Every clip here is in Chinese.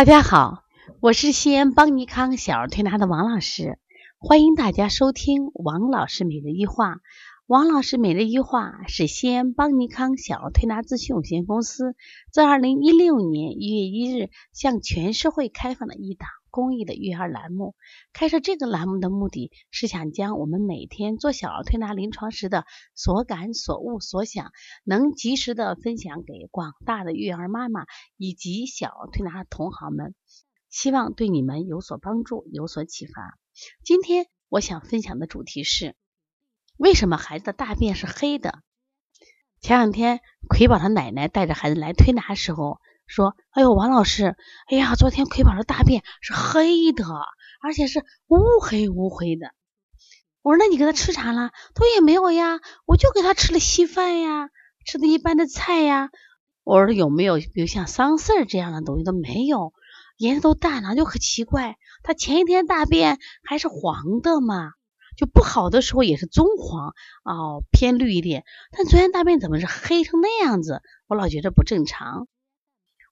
大家好，我是西安邦尼康小儿推拿的王老师，欢迎大家收听王老师每日一话。王老师每日一话是西安邦尼康小儿推拿咨询有限公司自二零一六年一月一日向全社会开放的一档公益的育儿栏目。开设这个栏目的目的是想将我们每天做小儿推拿临床时的所感所悟所想，能及时的分享给广大的育儿妈妈以及小儿推拿同行们，希望对你们有所帮助，有所启发。今天我想分享的主题是。为什么孩子的大便是黑的？前两天葵宝他奶奶带着孩子来推拿时候说：“哎呦，王老师，哎呀，昨天葵宝的大便是黑的，而且是乌黑乌黑的。”我说：“那你给他吃啥了？”他说：“也没有呀，我就给他吃了稀饭呀，吃的一般的菜呀。”我说：“有没有比如像桑葚这样的东西都没有？颜色都淡了，就很奇怪。他前一天大便还是黄的嘛。”就不好的时候也是棕黄哦，偏绿一点。但昨天大便怎么是黑成那样子？我老觉得不正常。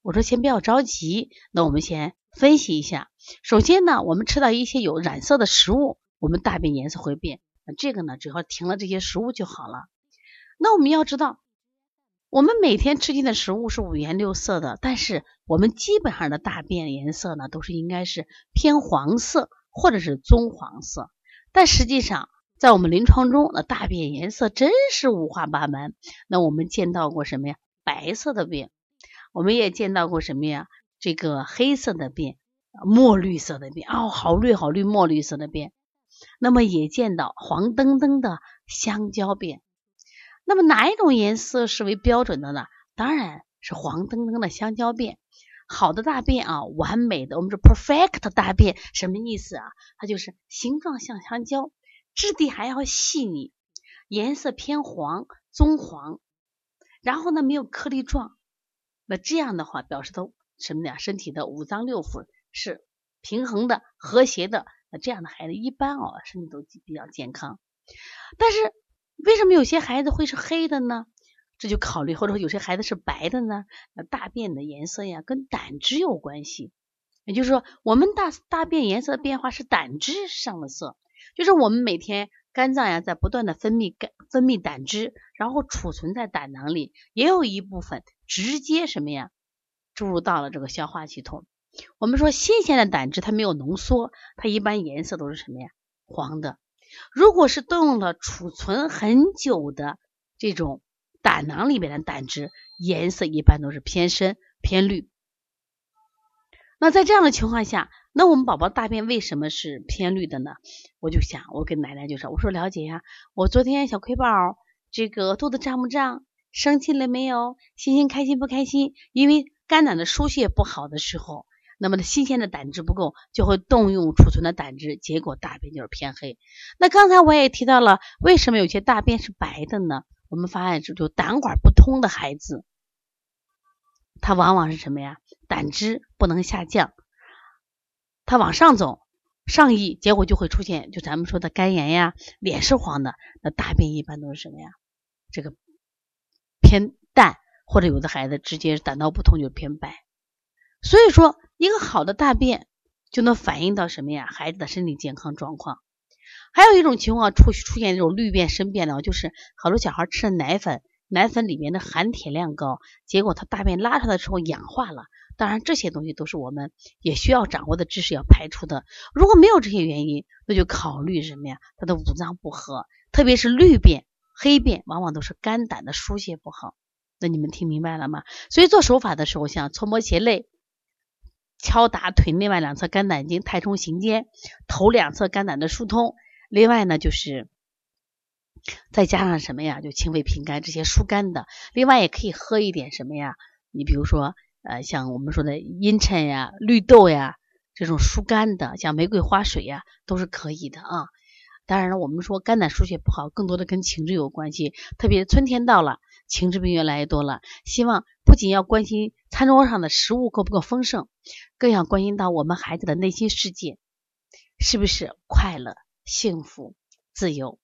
我说先不要着急，那我们先分析一下。首先呢，我们吃到一些有染色的食物，我们大便颜色会变。这个呢，只要停了这些食物就好了。那我们要知道，我们每天吃进的食物是五颜六色的，但是我们基本上的大便颜色呢，都是应该是偏黄色或者是棕黄色。但实际上，在我们临床中，那大便颜色真是五花八门。那我们见到过什么呀？白色的便，我们也见到过什么呀？这个黑色的便，墨绿色的便，哦，好绿好绿，墨绿色的便。那么也见到黄澄澄的香蕉便。那么哪一种颜色是为标准的呢？当然是黄澄澄的香蕉便。好的大便啊，完美的，我们说 perfect 大便什么意思啊？它就是形状像香蕉，质地还要细腻，颜色偏黄棕黄，然后呢没有颗粒状。那这样的话表示它什么呀？身体的五脏六腑是平衡的、和谐的。那这样的孩子一般哦，身体都比较健康。但是为什么有些孩子会是黑的呢？这就考虑，或者说有些孩子是白的呢，那大便的颜色呀跟胆汁有关系。也就是说，我们大大便颜色变化是胆汁上了色，就是我们每天肝脏呀在不断的分泌肝分泌胆汁，然后储存在胆囊里，也有一部分直接什么呀注入到了这个消化系统。我们说新鲜的胆汁它没有浓缩，它一般颜色都是什么呀黄的。如果是动用了储存很久的这种。胆囊里面的胆汁颜色一般都是偏深偏绿。那在这样的情况下，那我们宝宝大便为什么是偏绿的呢？我就想，我跟奶奶就说：“我说了解呀，我昨天小葵宝这个肚子胀不胀，生气了没有，心情开心不开心？因为肝胆的疏泄不好的时候，那么新鲜的胆汁不够，就会动用储存的胆汁，结果大便就是偏黑。那刚才我也提到了，为什么有些大便是白的呢？我们发现，这就胆管不通的孩子，他往往是什么呀？胆汁不能下降，他往上走，上溢，结果就会出现，就咱们说的肝炎呀，脸是黄的，那大便一般都是什么呀？这个偏淡，或者有的孩子直接胆道不通就偏白。所以说，一个好的大便就能反映到什么呀？孩子的身体健康状况。还有一种情况出出现这种绿便深便的，就是好多小孩吃的奶粉，奶粉里面的含铁量高，结果他大便拉出来的时候氧化了。当然这些东西都是我们也需要掌握的知识要排除的。如果没有这些原因，那就考虑什么呀？他的五脏不和，特别是绿便、黑便，往往都是肝胆的疏泄不好。那你们听明白了吗？所以做手法的时候，像搓摩斜肋。敲打腿内外两侧肝胆经，太冲行间，头两侧肝胆的疏通。另外呢，就是再加上什么呀？就清肺平肝这些疏肝的。另外也可以喝一点什么呀？你比如说，呃，像我们说的茵陈呀、绿豆呀这种疏肝的，像玫瑰花水呀，都是可以的啊。当然了，我们说肝胆疏泄不好，更多的跟情志有关系。特别春天到了，情志病越来越多了。希望不仅要关心餐桌上的食物够不够丰盛，更要关心到我们孩子的内心世界是不是快乐、幸福、自由。